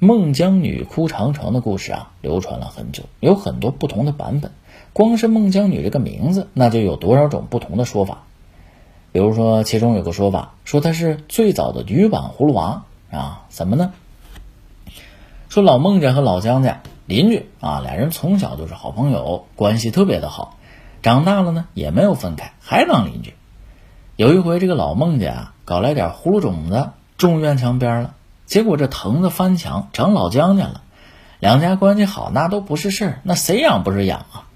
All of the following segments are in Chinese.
孟姜女哭长城的故事啊，流传了很久，有很多不同的版本。光是孟姜女这个名字，那就有多少种不同的说法。比如说，其中有个说法说她是最早的女版葫芦娃啊？怎么呢？说老孟家和老姜家邻居啊，俩人从小就是好朋友，关系特别的好，长大了呢也没有分开，还当邻居。有一回，这个老孟家啊搞来点葫芦种子种院墙边了。结果这藤子翻墙长老姜家了，两家关系好那都不是事儿，那谁养不是养啊？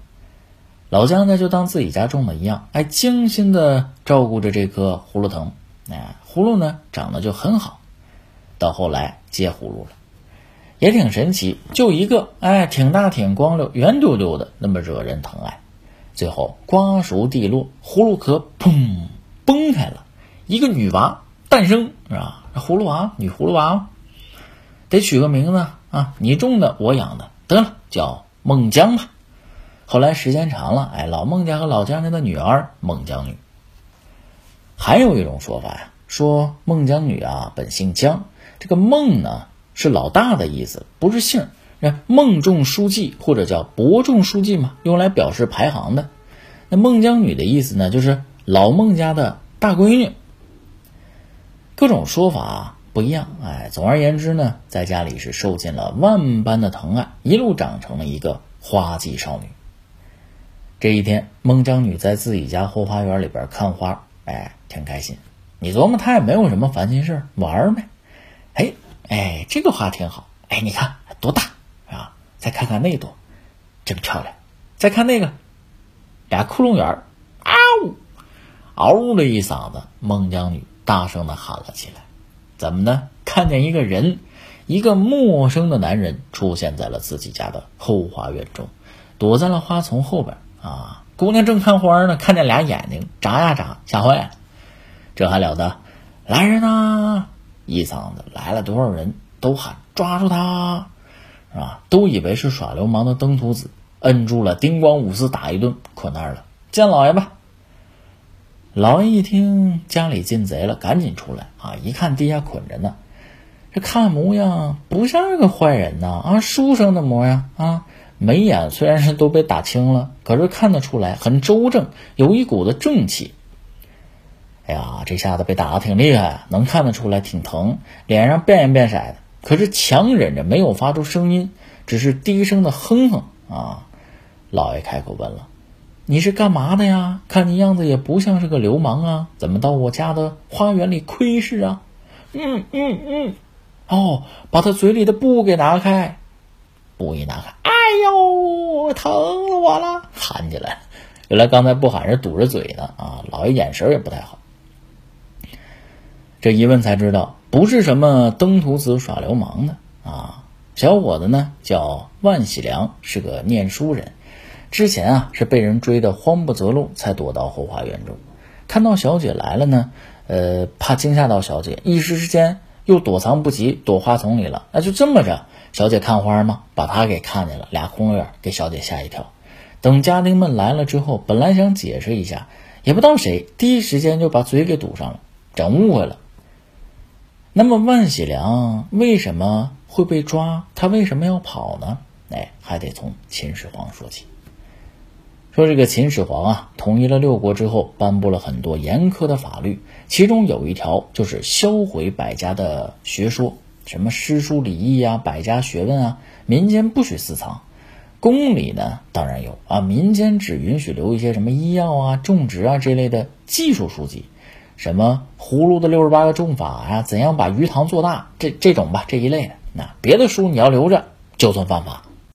老姜家就当自己家种的一样，哎，精心的照顾着这棵葫芦藤，哎，葫芦呢长得就很好。到后来结葫芦了，也挺神奇，就一个，哎，挺大挺光溜，圆嘟嘟的，那么惹人疼爱。最后瓜熟蒂落，葫芦壳砰崩开了，一个女娃诞生，是吧？葫芦娃，女葫芦娃，得取个名字啊！你种的，我养的，得了，叫孟姜吧。后来时间长了，哎，老孟家和老姜家的女儿孟姜女。还有一种说法呀，说孟姜女啊本姓姜，这个孟呢是老大的意思，不是姓。孟仲书记或者叫伯仲书记嘛，用来表示排行的。那孟姜女的意思呢，就是老孟家的大闺女。各种说法不一样，哎，总而言之呢，在家里是受尽了万般的疼爱，一路长成了一个花季少女。这一天，孟姜女在自己家后花园里边看花，哎，挺开心。你琢磨，她也没有什么烦心事玩呗。哎哎，这个花挺好。哎，你看多大啊？再看看那朵，真漂亮。再看那个，俩窟窿眼儿，嗷嗷的一嗓子，孟姜女。大声的喊了起来：“怎么呢？看见一个人，一个陌生的男人出现在了自己家的后花园中，躲在了花丛后边。啊，姑娘正看花呢，看见俩眼睛眨呀眨，吓坏了。这还了得！来人呐！一嗓子来了，多少人都喊抓住他，是吧？都以为是耍流氓的登徒子，摁住了，叮咣五四打一顿，捆那儿了。见老爷吧。”老爷一听家里进贼了，赶紧出来啊！一看地下捆着呢，这看模样不像是个坏人呐啊，书生的模样啊，眉眼虽然是都被打青了，可是看得出来很周正，有一股子正气。哎呀，这下子被打的挺厉害，能看得出来挺疼，脸上变颜变色的，可是强忍着没有发出声音，只是低声的哼哼啊。老爷开口问了。你是干嘛的呀？看你样子也不像是个流氓啊，怎么到我家的花园里窥视啊？嗯嗯嗯，哦，把他嘴里的布给拿开，布一拿开，哎呦，疼死我了，喊起来。原来刚才不喊是堵着嘴呢啊，老爷眼神也不太好。这一问才知道，不是什么登徒子耍流氓的啊，小伙子呢叫万喜良，是个念书人。之前啊是被人追得慌不择路，才躲到后花园中。看到小姐来了呢，呃，怕惊吓到小姐，一时之间又躲藏不及，躲花丛里了。那就这么着，小姐看花吗，把他给看见了，俩空眼给小姐吓一跳。等家丁们来了之后，本来想解释一下，也不知道谁第一时间就把嘴给堵上了，整误会了。那么万喜良为什么会被抓？他为什么要跑呢？哎，还得从秦始皇说起。说这个秦始皇啊，统一了六国之后，颁布了很多严苛的法律，其中有一条就是销毁百家的学说，什么诗书礼义啊，百家学问啊，民间不许私藏。宫里呢，当然有啊，民间只允许留一些什么医药啊、种植啊这类的技术书籍，什么葫芦的六十八个种法啊，怎样把鱼塘做大，这这种吧，这一类的。那别的书你要留着，就算犯法。